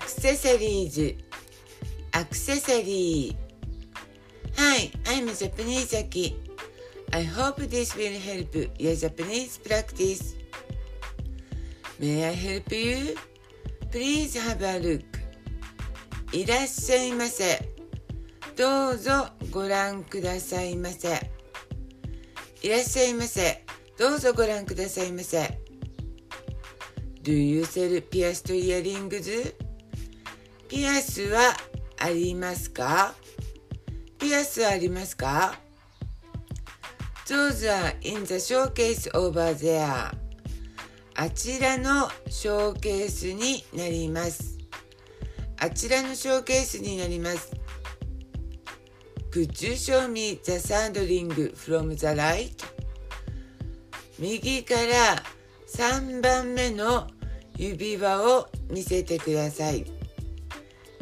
クセサリーズアクセサリー Hi, I'm Japanese Aki. I hope this will help your Japanese practice. May I help you? Please have a look. いらっしゃいませ。どうぞご覧くださいませ。いらっしゃいませ。どうぞご覧くださいませ。Do you sell pierced earrings? ピアスはありますかピアスありますか ?Those are in the showcase over there. あちらのショーケースになります。あちらのショーケースになります。Could you show me the third ring from the right? 右から3番目の指輪を見せてください。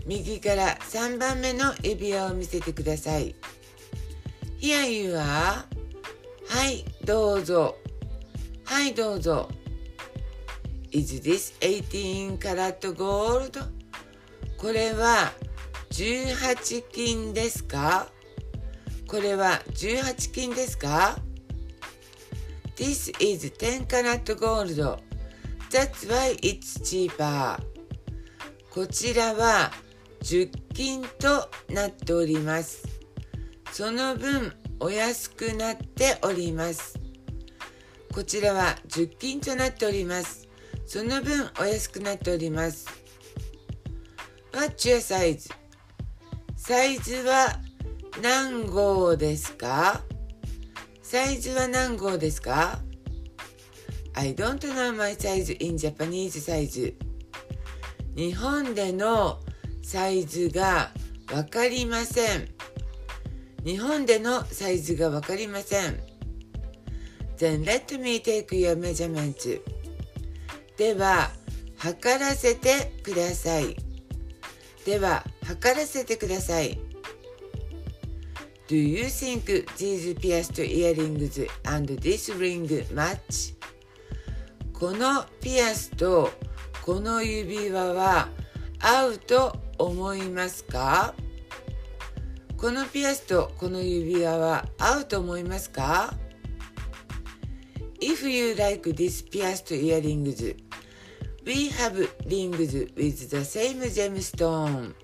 右から3番目の指輪を見せてください。Here you are. はい、どうぞ。はい、どうぞ。Is this 18 karat gold? これは18金ですかこれは18金ですか This is 10 karat gold. That's why it's cheaper. こちらは10金となっております。その分お安くなっております。こちらは10金となっております。その分お安くなっております。What's your size? サイズは何号ですか？サイズは何号ですか ?I don't know my size in Japanese size. 日本でのサイズがわかりません。日本でのサイズがわかりません。Then let me take your measurements. では、測らせてください。では、測らせてください。Do you think these pierced earrings and this ring match? このピアスとこの指輪は合うと思いますかこのピアスとこの指輪は合うと思いますか If you like these pierced earrings, we have rings with the same gemstone.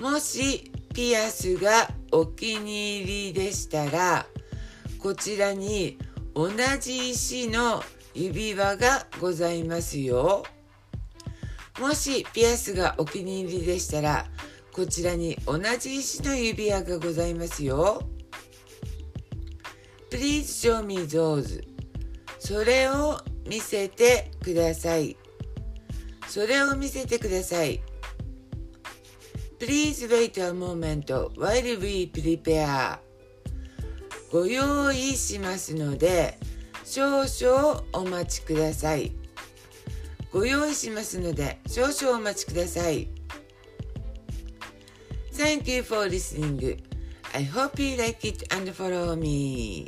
もしピアスがお気に入りでしたら、こちらに同じ石の指輪がございますよ。もしピアスがお気に入りでしたら、こちらに同じ石の指輪がございますよ。Please show me those. それを見せてください。それを見せてください。Please wait a moment while we prepare. ご用意しますので、少々お待ちください。ご用意しますので少々お待ちください。Thank you for listening. I hope you like it and follow me.